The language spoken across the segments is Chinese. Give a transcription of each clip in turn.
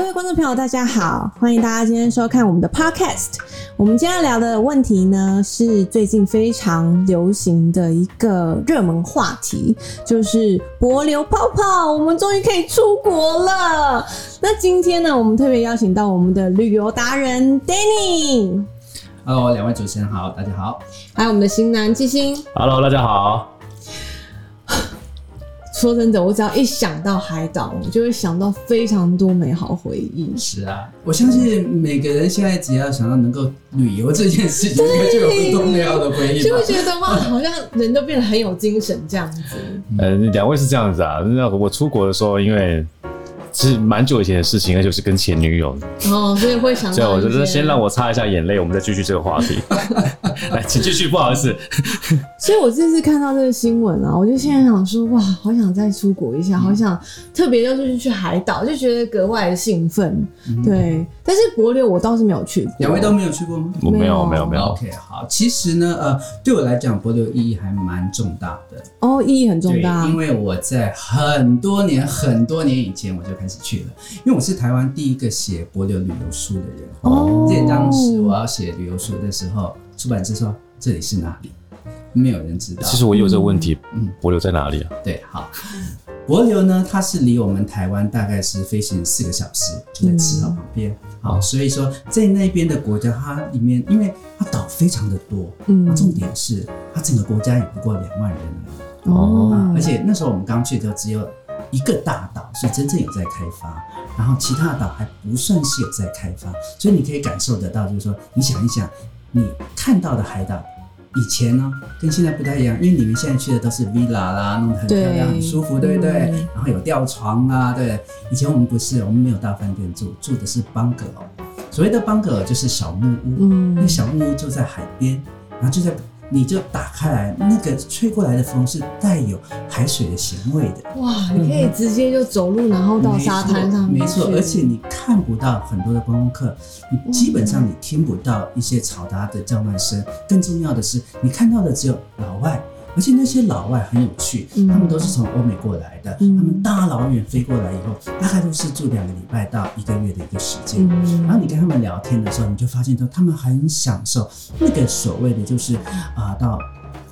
各位观众朋友，大家好，欢迎大家今天收看我们的 Podcast。我们今天要聊的问题呢，是最近非常流行的一个热门话题，就是柏流泡泡。我们终于可以出国了。那今天呢，我们特别邀请到我们的旅游达人 Danny，Hello，两位主持人好，大家好。还有我们的型男季星。Hello，大家好。说真的，我只要一想到海岛，我就会想到非常多美好回忆。是啊，我相信每个人现在只要想到能够旅游这件事情，应该就有很多美好的回忆就会。觉得哇，好像人都变得很有精神这样子。呃，两位是这样子啊。那我出国的时候，因为是蛮久以前的事情，那就是跟前女友。哦，所以会想所以到一些。我觉得先让我擦一下眼泪，我们再继续这个话题。来，请继续，不好意思。所以我这次看到这个新闻啊，我就现在想说，哇，好想再出国一下，好想特别就是去海岛，就觉得格外的兴奋。对，但是国流我倒是没有去过。两位都没有去过吗我没有，没有没有，？OK，好。其实呢，呃，对我来讲，帛琉意义还蛮重大的。哦，意义很重，大。因为我在很多年、很多年以前我就开始去了，因为我是台湾第一个写博流旅游书的人。哦记得当时我要写旅游书的时候，出版社说这里是哪里，没有人知道。其实我也有这个问题，嗯博流在哪里啊？对，好，博流呢，它是离我们台湾大概是飞行四个小时，就在赤道旁边。好，所以说在那边的国家，它里面因为它岛非常的多，嗯那重点是它整个国家也不过两万人而已哦啊，而且那时候我们刚去的时候只有一个大岛是真正有在开发，然后其他的岛还不算是有在开发，所以你可以感受得到，就是说你想一想，你看到的海岛。以前呢，跟现在不太一样，因为你们现在去的都是 villa 啦，弄得很漂亮、很舒服，对不对？嗯然后有吊床啊，对。以前我们不是，我们没有大饭店住，住的是 bungalow。所谓的 bungalow 就是小木屋，嗯那小木屋就在海边，然后就在你就打开来，那个吹过来的风是带有海水的咸味的。哇，你可以直接就走路，然后到沙滩上面没错，而且你看不到很多的观光客，你基本上你听不到一些嘈杂的叫卖声。更重要的是，你看到的只有老外，而且那些老外很有趣，嗯他们都是从欧美过来的，嗯他们大老远飞过来以后，大概都是住两个礼拜到一个月的一个时间。嗯然后你跟他们聊天的时候，你就发现说他们很享受那个所谓的就是啊、到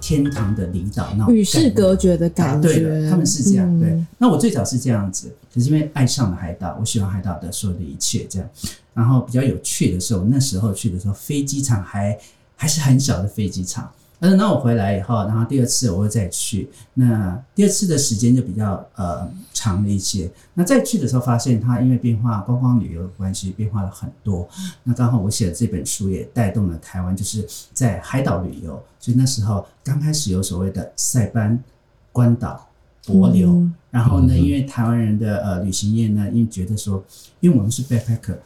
天堂的领导那种与世隔绝的啊感觉。对的，他们是这样。嗯对，那我最早是这样子，可是因为爱上了海岛，我喜欢海岛的所有的一切这样。然后比较有趣的是，我那时候去的时候，飞机场还还是很小的飞机场。但是那我回来以后，然后第二次我又再去，那第二次的时间就比较呃长了一些。那再去的时候，发现它因为变化观光旅游的关系，变化了很多。那刚好我写的这本书也带动了台湾，就是在海岛旅游，所以那时候刚开始有所谓的塞班、关岛、帛琉，嗯然后呢，因为台湾人的呃旅行业呢，因为觉得说，因为我们是 backpacker，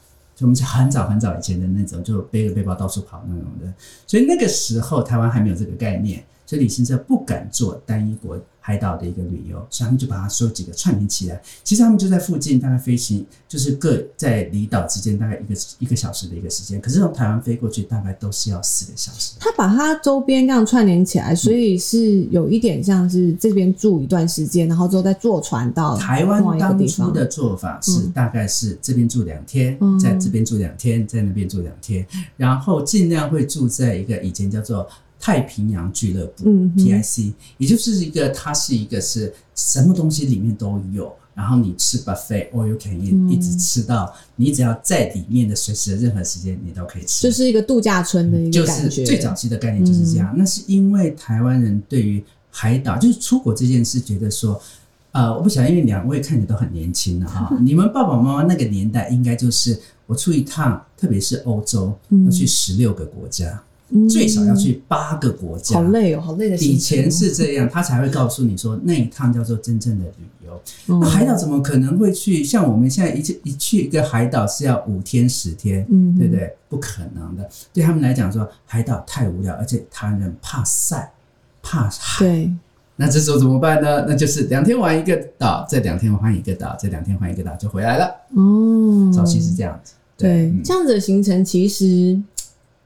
我们是很早很早以前的那种，就背着背包到处跑那种的，所以那个时候台湾还没有这个概念，所以旅行社不敢做单一国海岛的一个旅游，所以他们就把它所有几个串联起来。其实他们就在附近，大概飞行就是各在离岛之间大概一个一个小时的一个时间，可是从台湾飞过去大概都是要四个小时。他把它周边这样串联起来，所以是有一点像是这边住一段时间，然后之后再坐船到台湾当。初的做法是，嗯大概是这边住两天，嗯在这边住两天，在那边住两天，然后尽量会住在一个以前叫做太平洋俱乐部嗯 （PIC），也就是一个它是一个是什么东西里面都有。然后你吃 buffet all you can eat，、嗯一直吃到你只要在里面的随时的任何时间你都可以吃，就是一个度假村的一就是个感觉，最早期的概念就是这样。那是因为台湾人对于海岛，就是出国这件事，觉得说，呃，我不晓得，因为两位看起来都很年轻了哈。你们爸爸妈妈那个年代，应该就是我出一趟，特别是欧洲，嗯要去十六个国家，嗯最少要去八个国家。好累哦，好累的。以前是这样，他才会告诉你说那一趟叫做真正的旅游。嗯那海岛怎么可能会去？像我们现在一去一去一个海岛是要五天十天，嗯对不对？不可能的。对他们来讲说，海岛太无聊，而且台湾人怕晒、怕海。对，那这时候怎么办呢？那就是两天玩一个岛，再两天换一个岛，再两天换一个岛就回来了。哦，早期是这样子。对，嗯这样子的行程其实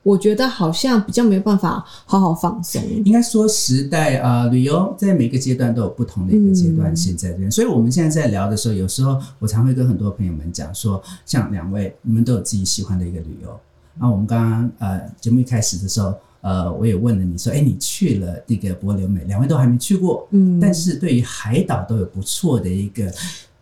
我觉得好像比较没有办法好好放松。应该说时代啊、呃旅游在每个阶段都有不同的一个阶段性在这边，所以我们现在在聊的时候，有时候我常会跟很多朋友们讲说，像两位你们都有自己喜欢的一个旅游。然后我们刚刚呃节目一开始的时候，呃我也问了你说，哎，你去了那个帛琉美，两位都还没去过，嗯但是对于海岛都有不错的一个，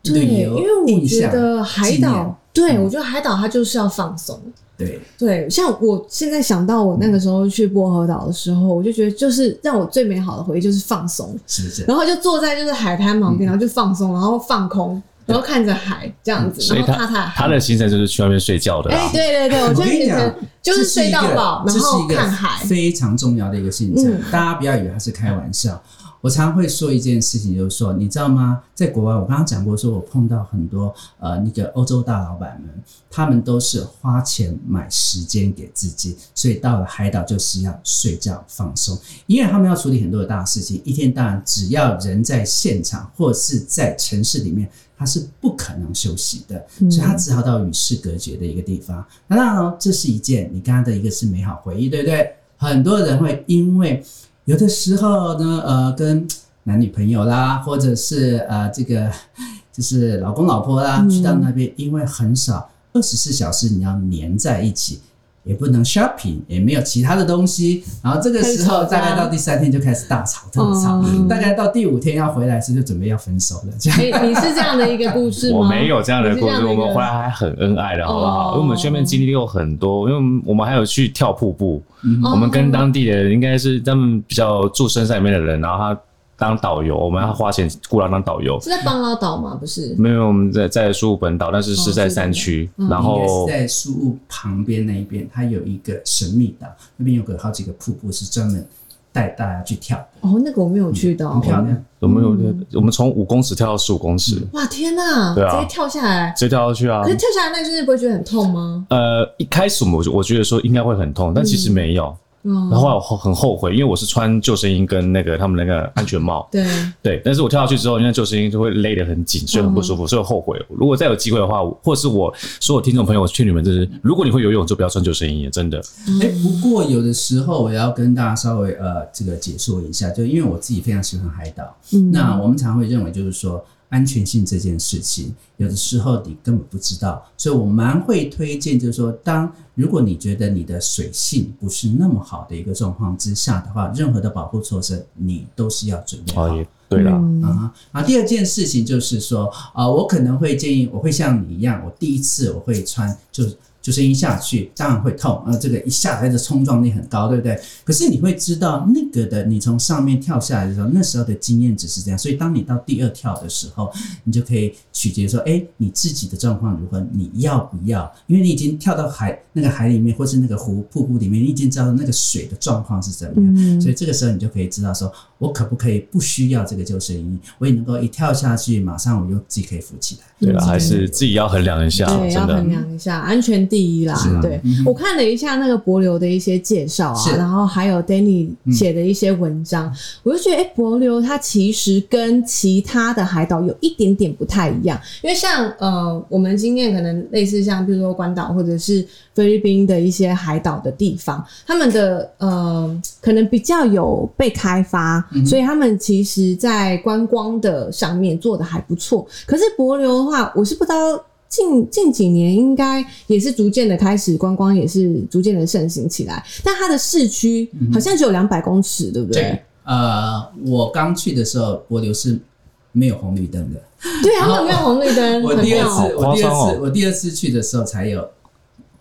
旅游因为我觉印象得海岛，对嗯我觉得海岛它就是要放松。对对，像我现在想到我那个时候去薄荷岛的时候，我就觉得就是让我最美好的回忆就是放松，是不是？然后就坐在就是海滩旁边，然后就放松，然后放空，然后看着海这样子，所以然后踏踏他他的行程就是去外面睡觉的啦哎，。对对对，我觉跟你讲得，就是睡到饱，然后看海。非常重要的一个行程。嗯大家不要以为他是开玩笑。我常会说一件事情，就是说，你知道吗？在国外，我刚刚讲过，说我碰到很多呃那个欧洲大老板们，他们都是花钱买时间给自己，所以到了海岛就是要睡觉放松，因为他们要处理很多的大事情，一天当然只要人在现场或是在城市里面，他是不可能休息的，所以他只好到与世隔绝的一个地方。那当然哦，这是一件你刚刚的一个是美好回忆，对不对？很多人会因为有的时候呢，呃，跟男女朋友啦，或者是呃这个就是老公老婆啦，去到那边，因为很少二十四小时你要黏在一起。也不能 shopping，也没有其他的东西，然后这个时候大概到第三天就开始大吵特吵，嗯大概到第五天要回来时就准备要分手了，这样。哎，你是这样的一个故事吗？我没有这样的故事，我们回来还很恩爱的，好不好？哦因为我们去那边经历过很多，因为我们还有去跳瀑布，哦我们跟当地的人应该是他们比较住深山里面的人，然后他当导游，我们要花钱雇他当导游。是在邦拉岛吗？不是，没有，我们在在苏武本岛，但是是在山区，然应该后是在苏武旁边那一边，它有一个神秘岛，那边有个好几个瀑布是专门带大家去跳，哦，那个我没有去到很。漂亮。我们有我们从五公尺跳到十五公尺，哇，天哪！对啊直接跳下来。直接跳下去啊可！是跳下来那一瞬间不会觉得很痛吗？呃，一开始我们我觉得说应该会很痛，但其实没有。嗯，然后后来我很后悔，因为我是穿救生衣跟那个他们那个安全帽，对，对，但是我跳下去之后，因为救生衣就会勒得很紧，所以很不舒服，所以我后悔。如果再有机会的话，或是我所有听众朋友，我劝你们，就是如果你会游泳，就不要穿救生衣，真的。哎、不过有的时候我要跟大家稍微呃这个解说一下，就因为我自己非常喜欢海岛，嗯。那我们常会认为就是说安全性这件事情，有的时候你根本不知道，所以我蛮会推荐，就是说当如果你觉得你的水性不是那么好的一个状况之下的话，任何的保护措施你都是要准备好。对啦，嗯啊啊！第二件事情就是说，啊、我可能会建议，我会像你一样，我第一次我会穿就救生衣下去，当然会痛，呃，这个一下来的冲撞力很高，对不对？可是你会知道那个的，你从上面跳下来的时候，那时候的经验只是这样，所以当你到第二跳的时候，你就可以取决说，哎，你自己的状况如何，你要不要？因为你已经跳到海那个海里面，或是那个湖瀑布里面，你已经知道那个水的状况是怎么样，嗯所以这个时候你就可以知道说，我可不可以不需要这个救生衣，我也能够一跳下去，马上我就自己可以浮起来。对啦，嗯还是自己要衡量一下，对，要衡。量一下，安全第一啦。对。嗯我看了一下那个博流的一些介绍啊，然后还有 Danny 写的一些文章，我就觉得，哎、博流它其实跟其他的海岛有一点点不太一样，因为像呃，我们经验可能类似像比如说关岛或者是菲律宾的一些海岛的地方，他们的呃可能比较有被开发，所以他们其实在观光的上面做的还不错。可是博流的话，我是不知道。近近几年应该也是逐渐的开始观光，也是逐渐的盛行起来。但它的市区好像只有两百公尺，对不对？对，呃，我刚去的时候，柏流是没有红绿灯的。对，他们没有红绿灯，我第二。次，我第二次，我第二次去的时候才有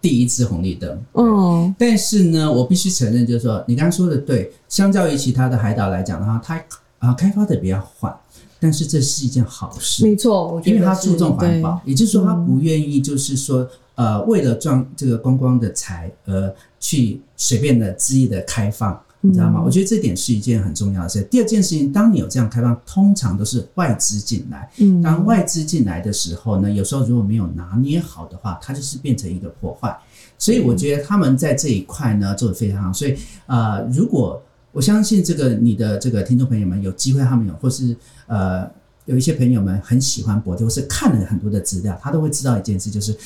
第一支红绿灯。嗯，但是呢，我必须承认，就是说你刚刚说的对，相较于其他的海岛来讲的话，它啊开发的比较缓，但是这是一件好事。没错，因为他注重环保也就是说他不愿意就是说呃为了赚这个观光的财而去随便的恣意的开放。你知道吗？嗯我觉得这点是一件很重要的事。第二件事情，当你有这样开放，通常都是外资进来。嗯当外资进来的时候呢，有时候如果没有拿捏好的话，它就是变成一个破坏。所以我觉得他们在这一块呢做得非常好。所以呃，如果我相信这个你的这个听众朋友们有机会，他们有或是呃有一些朋友们很喜欢博流，或是看了很多的资料，他都会知道一件事，就是。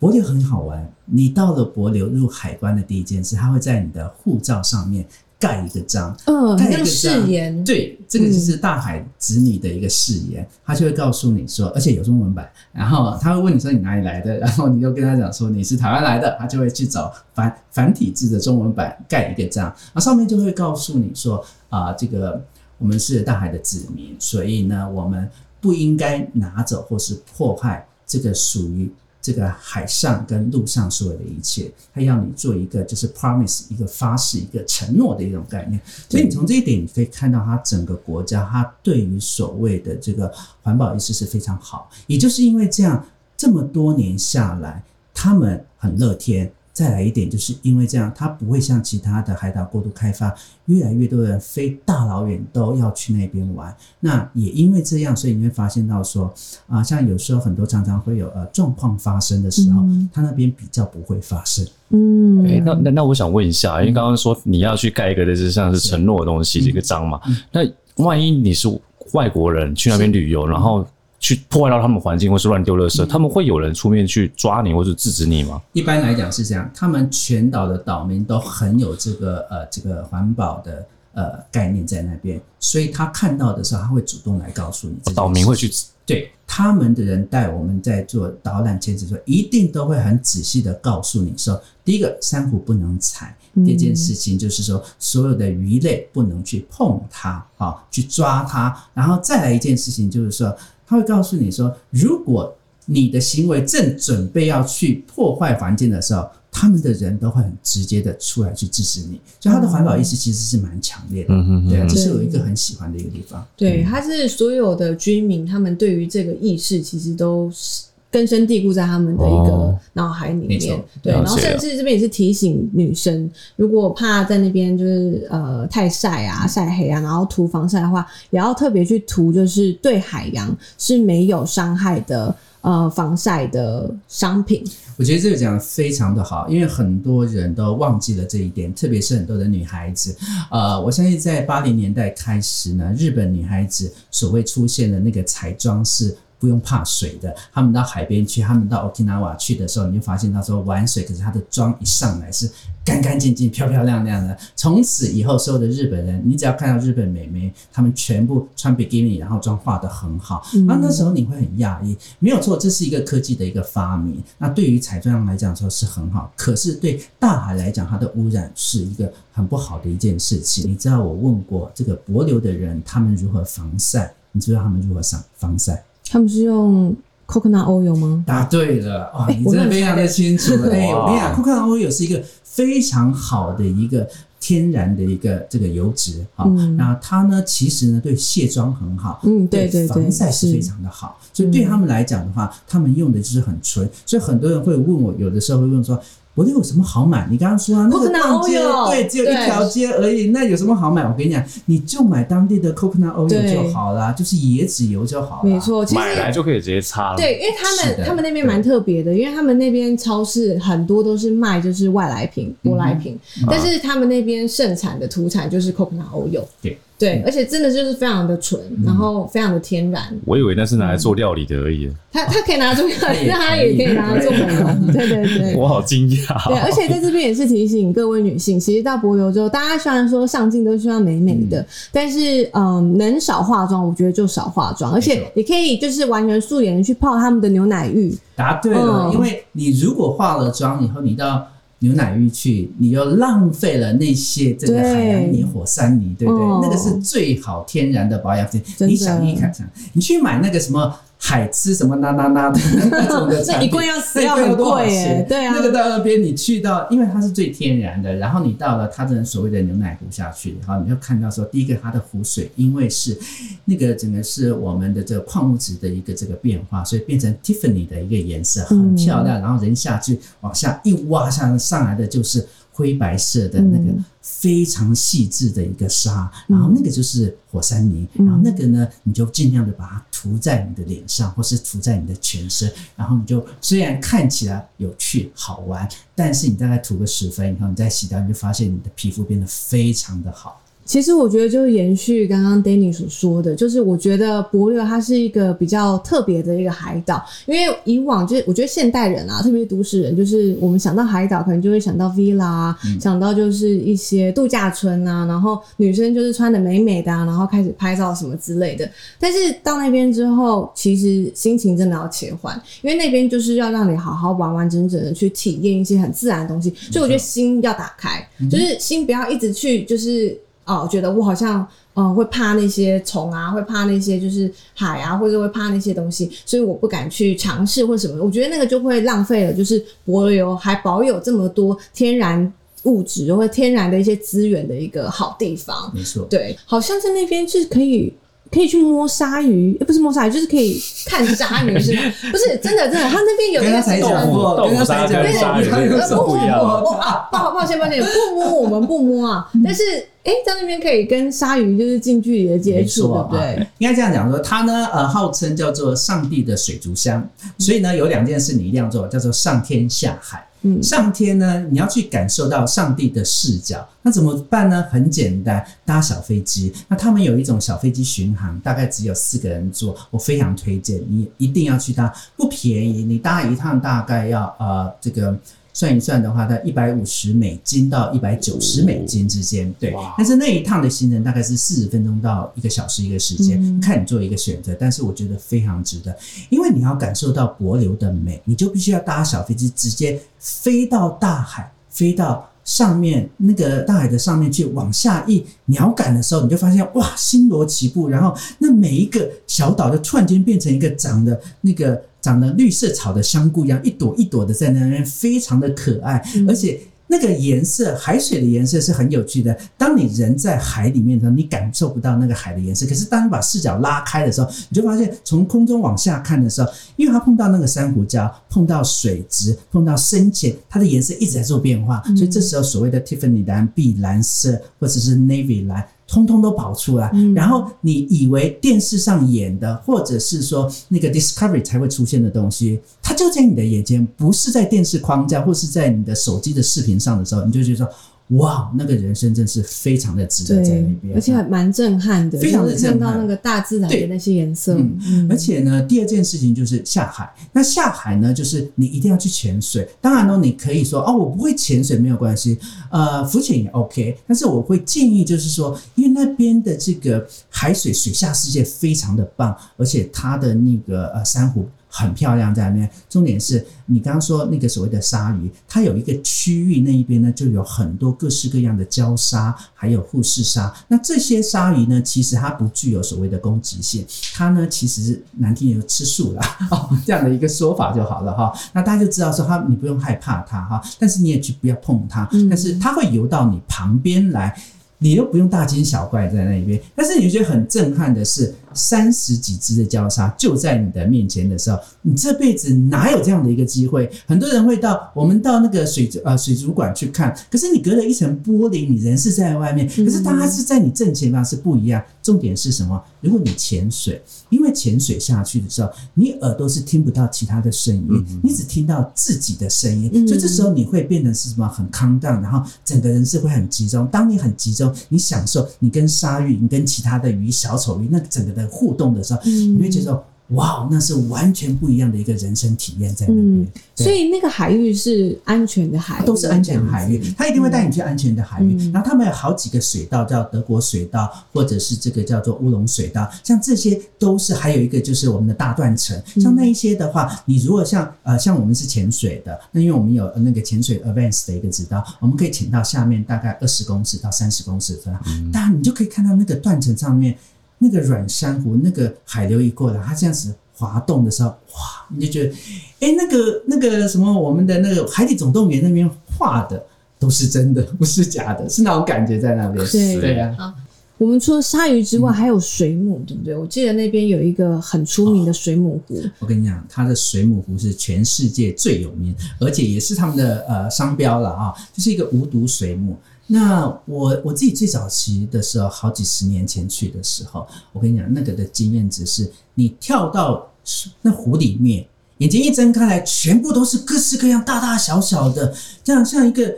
博流很好玩，你到了博流入海关的第一件事，他会在你的护照上面盖一个章，嗯，盖一个誓章言，对，这个就是大海子女的一个誓言，他就会告诉你说，而且有中文版，然后他会问你说你哪里来的，然后你就跟他讲说你是台湾来的，他就会去找繁繁体字的中文版盖一个章，啊，上面就会告诉你说啊、这个我们是大海的子民，所以呢，我们不应该拿走或是破坏这个属于这个海上跟陆上所有的一切，他要你做一个就是 promise 一个发誓一个承诺的一种概念。所以你从这一点你可以看到，他整个国家他对于所谓的这个环保意识是非常好，也就是因为这样，这么多年下来，他们很乐天。再来一点，就是因为这样，它不会像其他的海岛过度开发，越来越多人飞大老远都要去那边玩。那也因为这样，所以你会发现到说，啊、像有时候很多常常会有呃状况发生的时候，嗯它那边比较不会发生。嗯，哎、那那那我想问一下，因为刚刚说你要去盖一个就是像是承诺的东西，一个章嘛，那万一你是外国人去那边旅游，然后去破坏到他们环境或是乱丢垃圾，他们会有人出面去抓你或是制止你吗？一般来讲是这样，他们全岛的岛民都很有这个呃这个环保的呃概念在那边，所以他看到的时候，他会主动来告诉你。岛民会去对他们的人带我们在做导览前的时候，一定都会很仔细的告诉你说，第一个珊瑚不能踩，第二件事情就是说所有的鱼类不能去碰它啊，去抓它，然后再来一件事情就是说，他会告诉你说，如果你的行为正准备要去破坏环境的时候，他们的人都会很直接的出来去支持你，所以他的环保意识其实是蛮强烈的。嗯哼哼对啊，这是我一个很喜欢的一个地方。对，它是所有的居民，他们对于这个意识其实都是根深蒂固在他们的一个哦脑海里面。对，然后甚至这边也是提醒女生，如果怕在那边就是呃太晒啊、晒黑啊，然后涂防晒的话，也要特别去涂，就是对海洋是没有伤害的呃防晒的商品。我觉得这个讲的非常的好，因为很多人都忘记了这一点，特别是很多的女孩子。呃，我相信在八零年代开始呢，日本女孩子所谓出现的那个彩妆是。不用怕水的，他们到海边去，他们到 Okinawa 去的时候，你就发现他说玩水，可是他的妆一上来是干干净净、漂漂亮亮的。从此以后，所有的日本人，你只要看到日本美眉，她们全部穿 bikini，，然后妆化得很好，那、那时候你会很讶异，没有错，这是一个科技的一个发明。那对于彩妆来讲说是很好，可是对大海来讲，它的污染是一个很不好的一件事情。你知道我问过这个帛琉的人，他们如何防晒？你知道他们如何防防晒？他们是用 coconut oil 吗？答对了，哇，哎你真的非常的清楚。哎，哇。我跟你讲，，coconut oil 是一个非常好的一个天然的一个这个油脂啊，嗯。那它呢，其实呢对卸妆很好，嗯对对对防晒是是。非常的好，所以对他们来讲的话，他们用的就是很纯，所以很多人会问我，有的时候会问说。我有什么好买？你刚刚说啊，那个 Coconut 逛街 oil，对，只有一对条街而已，那有什么好买？我跟你讲，你就买当地的 coconut oil 就好啦，就是椰子油就好了。没错，买来就可以直接擦了。对，因为他们他们那边蛮特别的，因为他们那边超市很多都是卖就是外来品、舶来品，但是他们那边盛产的土产就是 coconut oil。对对，而且真的就是非常的纯，然后非常的天然。我以为那是拿来做料理的而已，它它可以拿来做料理，也但它也可以拿来做美容。对对对。我好惊讶。对，而且在这边也是提醒各位女性，其实到柏流之后，大家虽然说上镜都希望美美的，但是嗯，能少化妆，我觉得就少化妆，而且也可以就是完全素颜去泡他们的牛奶浴。答对了，嗯因为你如果化了妆以后，你到牛奶浴去，你又浪费了那些这个海洋泥、火山泥，对不对？哦那个是最好天然的保养品。你想一看，想你去买那个什么海吃什么啦啦啦的那种的产品，那一罐要死要很多少贵耶钱？对啊。那个到那边你去到，因为它是最天然的，然后你到了它的所谓的牛奶湖下去，然后你就看到说，第一个它的湖水因为是那个整个是我们的这个矿物质的一个这个变化，所以变成 Tiffany 的一个颜色，很漂亮。然后人下去往下一挖上上来的就是灰白色的那个非常细致的一个沙，然后那个就是火山泥，然后那个呢，你就尽量的把它涂在你的脸上，或是涂在你的全身，然后你就虽然看起来有趣好玩，但是你大概涂个十分以后，你再洗掉，你就发现你的皮肤变得非常的好。其实我觉得就是延续刚刚 Danny 所说的，就是我觉得帛琉它是一个比较特别的一个海岛，因为以往就是我觉得现代人啊，特别是都市人，就是我们想到海岛，可能就会想到 villa，、啊想到就是一些度假村啊，然后女生就是穿的美美的、啊，然后开始拍照什么之类的。但是到那边之后，其实心情真的要切换，因为那边就是要让你好好完完整整的去体验一些很自然的东西，所以我觉得心要打开，就是心不要一直去就是。哦，觉得我好像嗯会怕那些虫啊，会怕那些就是海啊，或者会怕那些东西，所以我不敢去尝试或什么。我觉得那个就会浪费了，就是柏油还保有这么多天然物质或天然的一些资源的一个好地方。没错，对，好像在那边是可以。可以去摸鲨鱼，呃不是摸鲨鱼，就是可以看鲨鱼，是吗？不是真的，真的，他那边有那个跟他才豆腐讲过，豆腐跟他才鲨跟讲鲨鱼过，有什么不一样啊，抱抱歉抱歉，不摸我们不摸啊，但是哎、在那边可以跟鲨鱼就是近距离的接没触，错对不对？啊应该这样讲说，它呢，呃，号称叫做上帝的水族箱，所以呢，有两件事你一定要做，叫做上天下海。上天呢，你要去感受到上帝的视角，那怎么办呢？很简单，搭小飞机。那他们有一种小飞机巡航，大概只有四个人坐，我非常推荐你一定要去搭，不便宜，你搭一趟大概要呃这个。算一算的话，在一百五十美金到一百九十美金之间，对。但是那一趟的行程大概是四十分钟到一个小时一个时间，嗯看你做一个选择。但是我觉得非常值得，因为你要感受到帛琉的美，你就必须要搭小飞机直接飞到大海，飞到上面那个大海的上面去，往下一鸟感的时候，你就发现哇，星罗棋布，然后那每一个小岛就突然间变成一个长的那个长的绿色草的香菇一样，一朵一朵的在那边，非常的可爱，而且。那个颜色，海水的颜色是很有趣的。当你人在海里面的时候，你感受不到那个海的颜色。可是当你把视角拉开的时候，你就发现从空中往下看的时候，因为它碰到那个珊瑚礁，碰到水质，碰到深浅，它的颜色一直在做变化。所以这时候所谓的 Tiffany 蓝、碧蓝色或者是 Navy 蓝。通通都跑出来，然后你以为电视上演的，或者是说那个 Discovery 才会出现的东西，它就在你的眼前，不是在电视框架或是在你的手机的视频上的时候，你就觉得说，哇，那个人生真是非常的值得在那，边，而且还蛮震撼的，非常的震撼到那个大自然的那些颜色，嗯嗯而且呢，第二件事情就是下海。那下海呢，就是你一定要去潜水。当然呢，你可以说哦，我不会潜水没有关系，呃，浮潜也 OK。但是我会建议，就是说，因为那边的这个海水水下世界非常的棒，而且它的那个呃珊瑚。很漂亮在那边，重点是你刚刚说那个所谓的鲨鱼，它有一个区域那一边呢，就有很多各式各样的礁鲨，还有护士鲨。那这些鲨鱼呢，其实它不具有所谓的攻击性，它呢其实是难听点就吃素啦，哦，这样的一个说法就好了哈。那大家就知道说它你不用害怕它哈，但是你也去不要碰它，但是它会游到你旁边来。你又不用大惊小怪在那边，但是你觉得很震撼的是，三十几只的交叉就在你的面前的时候，你这辈子哪有这样的一个机会？很多人会到我们到那个水族呃水族馆去看，可是你隔了一层玻璃，你人是在外面，可是当它是在你正前方是不一样。重点是什么？如果你潜水，因为潜水下去的时候，你耳朵是听不到其他的声音，你只听到自己的声音，所以这时候你会变成是什么？很 calm down，然后整个人是会很集中。当你很集中，你享受你跟鲨鱼、你跟其他的鱼、小丑鱼那整个的互动的时候，你会觉得哇，那是完全不一样的一个人生体验在那边。嗯，所以那个海域是安全的海域，都是安全海域这样子，它一定会带你去安全的海域。嗯。然后他们有好几个水道，叫德国水道，或者是这个叫做乌龙水道，像这些都是。还有一个就是我们的大断层，嗯。像那一些的话，你如果像呃像我们是潜水的，那因为我们有那个潜水 Advance 的一个指导，我们可以潜到下面大概二十公尺到三十公尺的，当然你就可以看到那个断层上面那个软珊瑚，那个海流一过来，它这样子滑动的时候，哇，你就觉得，哎，那个那个什么，我们的那个《海底总动员》那边画的都是真的，不是假的，是那种感觉在那边。对对啊，我们除了鲨鱼之外，还有水母，对不对？我记得那边有一个很出名的水母湖，我跟你讲，它的水母湖是全世界最有名，而且也是他们的呃商标了啊，就是一个无毒水母。那我我自己最早期的时候，好几十年前去的时候，我跟你讲，那个的经验值是，你跳到那湖里面，眼睛一睁开来，全部都是各式各样大大小小的，这样像一个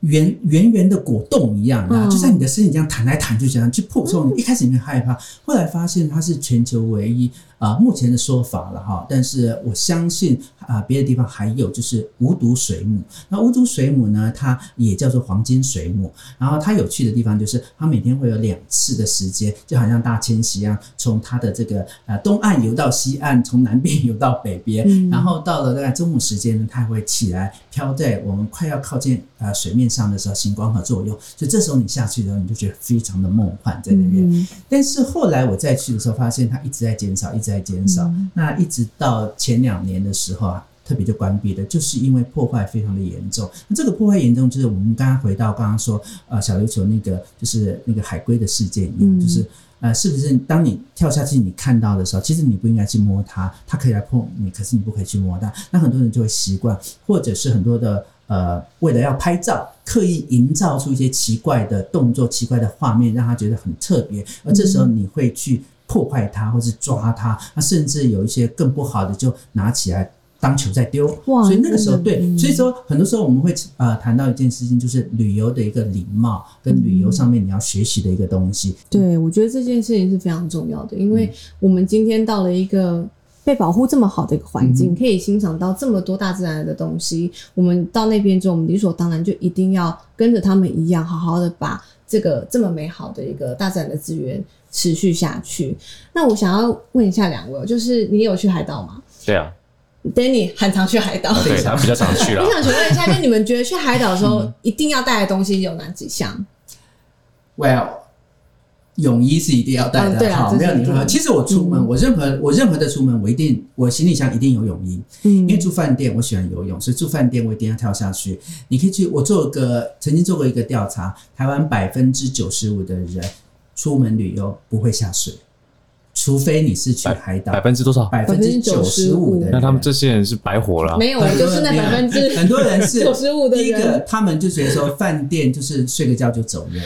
圆圆圆的果冻一样，然后就在你的身体这样弹来弹去，这样去破冲。一开始你会害怕，后来发现它是全球唯一啊、目前的说法了哈。但是我相信啊、别的地方还有就是无毒水母。那无毒水母呢，它也叫做黄金水母。然后它有趣的地方就是，它每天会有两次的时间，就好像大迁徙一样，从它的这个呃东岸游到西岸，从南边游到北边。嗯然后到了大概中午时间呢，它会起来飘在我们快要靠近呃水面上的时候，行光合作用。所以这时候你下去的时候，你就觉得非常的梦幻在那边。嗯但是后来我再去的时候，发现它一直在减少，一直在减少。嗯那一直到前两年的时候啊，特别就关闭了，就是因为破坏非常的严重。那这个破坏严重，就是我们刚刚回到刚刚说，呃，小琉球那个就是那个海龟的事件一样，嗯就是。呃，是不是当你跳下去，你看到的时候，其实你不应该去摸它，它可以来碰你，可是你不可以去摸它。那很多人就会习惯，或者是很多的呃，为了要拍照，刻意营造出一些奇怪的动作、奇怪的画面，让他觉得很特别。而这时候你会去破坏它，或是抓它，那甚至有一些更不好的，就拿起来。当球在丢，哇所以那个时候对，所以说很多时候我们会呃谈到一件事情，就是旅游的一个礼貌，跟旅游上面你要学习的一个东西。对，我觉得这件事情是非常重要的，因嗯为我们今天到了一个被保护这么好的一个环嗯境，可以欣赏到这么多大自然的东西。我们到那边之后，我们理所当然就一定要跟着他们一样，好好的把这个这么美好的一个大自然的资源持续下去。那我想要问一下两位，就是你有去海岛吗对啊，？Danny 很常去海岛。对他比较常去了 我。想请问一下，就你们觉得去海岛的时候一定要带的东西有哪几项？Well，泳衣是一定要带的，嗯对啊好，没有你说。其实我出门，嗯我任何我任何的出门，我一定我行李箱一定有泳衣，嗯因为住饭店我喜欢游泳，所以住饭店我一定要跳下去。你可以去，我做个曾经做过一个调查，台湾百分之九十五的人出门旅游不会下水，除非你是去海岛百，分之多少？百分之九十五的人，那他们这些人是白活了啊。没有，我就是那百分之 很多人是 九十五的第一个。，他们就觉得说饭店就是睡个觉就走人。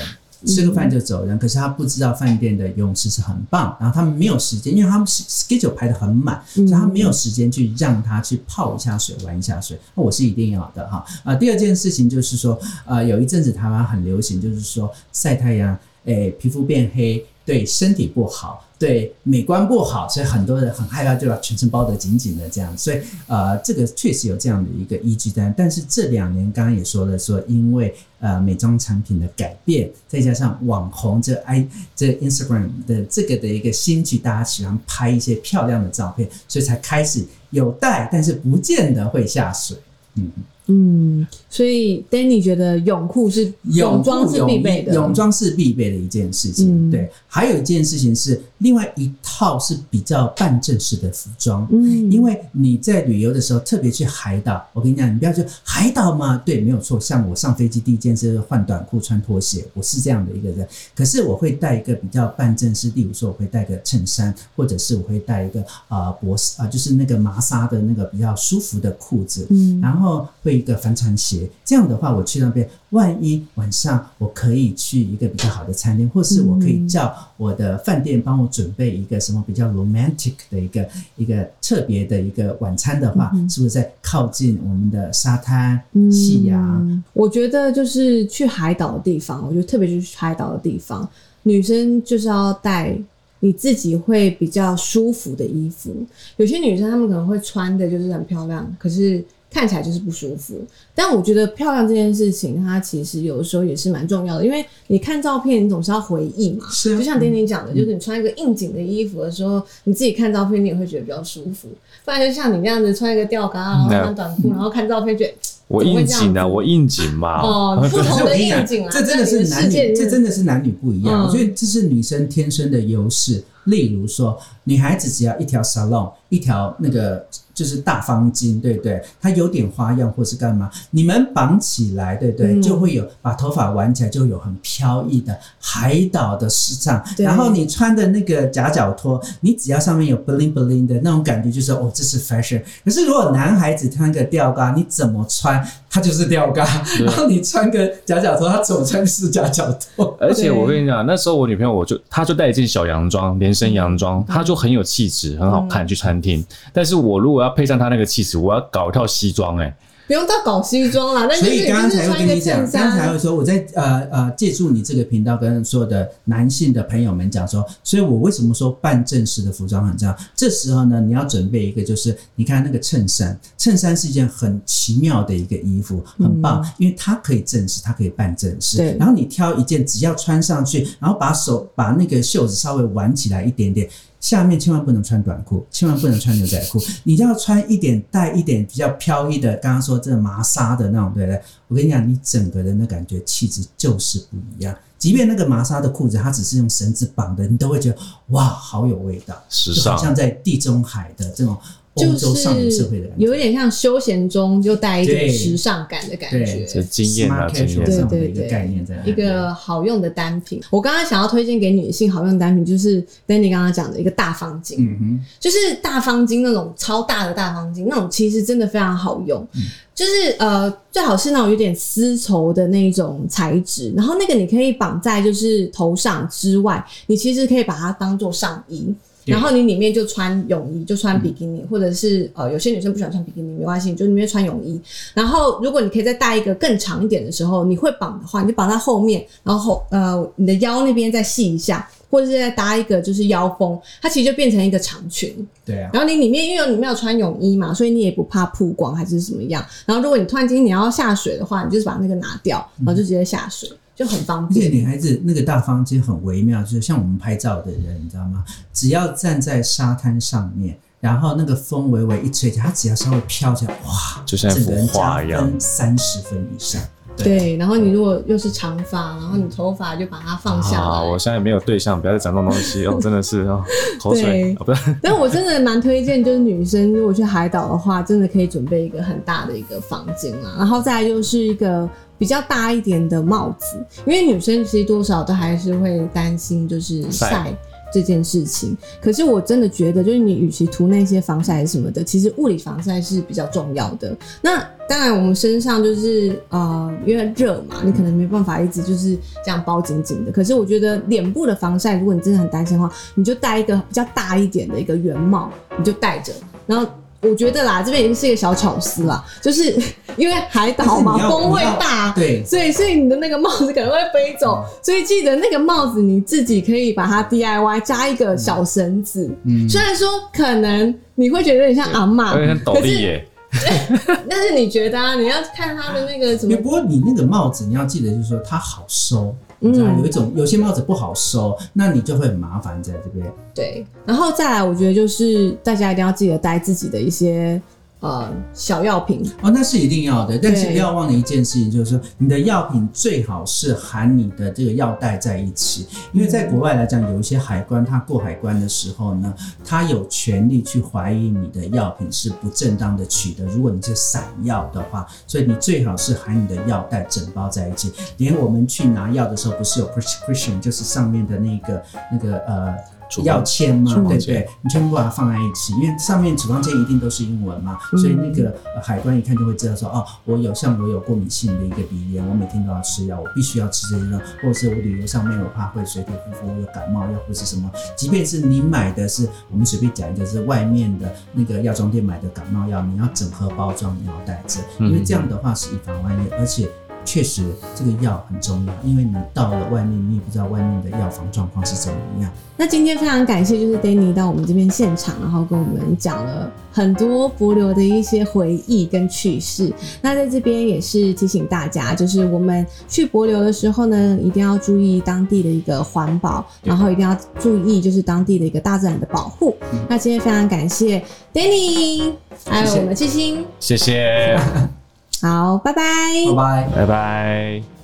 吃个饭就走人，可是他不知道饭店的游泳池是很棒，然后他们没有时间，因为他们 schedule 排的很满，所以他没有时间去让他去泡一下水、玩一下水。那我是一定要的哈。啊、第二件事情就是说，呃，有一阵子台湾很流行，就是说晒太阳，诶，皮肤变黑，对身体不好，对美观不好，所以很多人很害怕，就把全身包得紧紧的这样。所以呃，这个确实有这样的一个依据单。但是这两年刚刚也说了说，因为呃美妆产品的改变，再加上网红这 i 这 Instagram 的这个的一个兴起，大家喜欢拍一些漂亮的照片，所以才开始有戴，但是不见得会下水。嗯，嗯，所以 Danny 觉得泳裤是泳装是必备的，泳装是必备的一件事情。嗯对，还有一件事情是，另外一套是比较半正式的服装。嗯，因为你在旅游的时候，特别去海岛，我跟你讲，你不要说海岛嘛，对，没有错。像我上飞机第一件事是换短裤、穿拖鞋，我是这样的一个人。可是我会带一个比较半正式，例如说我会带个衬衫，或者是我会带一个啊薄啊、就是那个麻纱的那个比较舒服的裤子，嗯然后会一个帆船鞋。这样的话，我去那边，万一晚上我可以去一个比较好的餐厅，或是我可以叫我的饭店帮我准备一个什么比较 romantic 的一个一个特别的一个晚餐的话，是不是在靠近我们的沙滩、夕阳？嗯我觉得就是去海岛的地方，我觉得特别是去海岛的地方，女生就是要带你自己会比较舒服的衣服。有些女生她们可能会穿的就是很漂亮，可是看起来就是不舒服。但我觉得漂亮这件事情，它其实有的时候也是蛮重要的，因为你看照片，你总是要回忆嘛。是啊就像丁丁讲的，就是你穿一个应景的衣服的时候，你自己看照片，你也会觉得比较舒服。不然就像你那样子穿一个吊嘎，然后穿短裤，然后看照片觉得我应景啊，我应景嘛。哦 不同的应景啊，这真的是男女，这真的是男女不一样。嗯我觉得这是女生天生的优势。例如说，女孩子只要一条 salon，一条那个就是大方巾，对不对？它有点花样或是干嘛，你们绑起来，对不对？嗯就会有把头发挽起来，就有很飘逸的海岛的时尚。然后你穿的那个夹脚拖，你只要上面有 bling bling 的那种感觉，就是哦，这是 fashion。可是如果男孩子穿个吊嘎，你怎么穿，它就是吊嘎；然后你穿个夹脚拖，它怎么穿是夹脚拖。而且我跟你讲，那时候我女朋友我就她就带一件小洋装，连身洋装，她就很有气质，很好看。去餐厅，但是我如果要配上她那个气质，我要搞一套西装，哎，不用到搞西装啦，但所以刚刚才会跟你讲，刚才衫会。说我在呃呃借助你这个频道跟所有的男性的朋友们讲说，所以我为什么说办正式的服装很重要？这时候呢，你要准备一个，就是你看那个衬衫，衬衫是一件很奇妙的一个衣服，很棒，因为它可以正式，它可以办正式。然后你挑一件，只要穿上去，然后把手把那个袖子稍微挽起来一点点。下面千万不能穿短裤，千万不能穿牛仔裤，你要穿一点带一点比较飘逸的，刚刚说这个麻纱的那种，对不对？我跟你讲，你整个人的感觉气质就是不一样。即便那个麻纱的裤子，它只是用绳子绑的，你都会觉得哇，好有味道，时尚像在地中海的这种欧就是会的感觉。有一点像休闲中就带一点时尚感的感对觉这。经验啊 Smart 经验这样的一个对对对概念在一个好用的单品，我刚刚想要推荐给女性好用的单品，就是 Danny 刚刚讲的一个大方巾，嗯哼，就是大方巾那种超大的大方巾，那种其实真的非常好用。嗯就是呃，最好是那种有点丝绸的那种材质，然后那个你可以绑在就是头上之外，你其实可以把它当做上衣。对然后你里面就穿泳衣，就穿比基尼，或者是呃，有些女生不喜欢穿比基尼，没关系，你就里面穿泳衣。然后如果你可以再带一个更长一点的时候，你会绑的话，你就绑在后面，然后后呃你的腰那边再系一下，或者是再搭一个就是腰封，它其实就变成一个长裙。对啊，然后你里面因为你没有穿泳衣嘛，所以你也不怕曝光还是怎么样。然后如果你突然间你要下水的话，你就是把那个拿掉，然后就直接下水，就很方便而且便。女孩子那个大方间很微妙，就是像我们拍照的人，你知道吗？只要站在沙滩上面，然后那个风微微一吹起来，它只要稍微飘起来，哇，就像一幅画一样三十分以上。对，然后你如果又是长发，然后你头发就把它放下啊！我现在没有对象，不要再讲这种东西哦，真的是哦，口水对哦，不是，但我真的蛮推荐，就是女生如果去海岛的话，真的可以准备一个很大的一个房间啊，然后再来就是一个比较大一点的帽子，因为女生其实多少都还是会担心就是晒晒。这件事情，可是我真的觉得，就是你与其涂那些防晒什么的，其实物理防晒是比较重要的。那当然，我们身上就是呃，因为热嘛，你可能没办法一直就是这样包紧紧的。可是我觉得脸部的防晒，如果你真的很担心的话，你就戴一个比较大一点的一个圆帽，你就戴着。然后我觉得啦，这边也是一个小巧思啦，就是 因为海岛嘛风会大，对。所以所以你的那个帽子可能会飞走，所以记得那个帽子你自己可以把它 DIY 加一个小绳子。嗯，虽然说可能你会觉得有点像阿妈，有点像斗可是笠耶，但是你觉得啊，你要看它的那个什么不过你那个帽子，你要记得就是说它好收。嗯有一种有些帽子不好收，那你就会很麻烦在这边。对，然后再来，我觉得就是大家一定要记得带自己的一些呃小药品，哦，那是一定要的，但是不要忘了一件事情，就是说你的药品最好是含你的这个药袋在一起，因为在国外来讲，有一些海关他过海关的时候呢，他有权利去怀疑你的药品是不正当的取得，如果你是散药的话，所以你最好是含你的药袋整包在一起，连我们去拿药的时候，不是有 prescription，就是上面的那个那个呃。处方药签嘛，处方签对不对？你全部把它放在一起，因为上面处方签一定都是英文嘛，所以那个呃海关一看就会知道说，哦，我有像我有过敏性的一个鼻炎，我每天都要吃药，我必须要吃这些药，或者是我旅游上面我怕会水土不服，我有感冒药或是什么，即便是你买的是我们随便讲一个是外面的那个药妆店买的感冒药，你要整盒包装，你要带着，因为这样的话是以防万一，而且。确实，这个药很重要，因为你到了外面，你也不知道外面的药房状况是怎么样。那今天非常感谢，就是 Danny 到我们这边现场，然后跟我们讲了很多博流的一些回忆跟趣事。那在这边也是提醒大家，就是我们去博流的时候呢，一定要注意当地的一个环保，然后一定要注意就是当地的一个大自然的保护。那今天非常感谢 Danny，还有我们七星，谢谢，好，拜拜。拜拜。拜拜。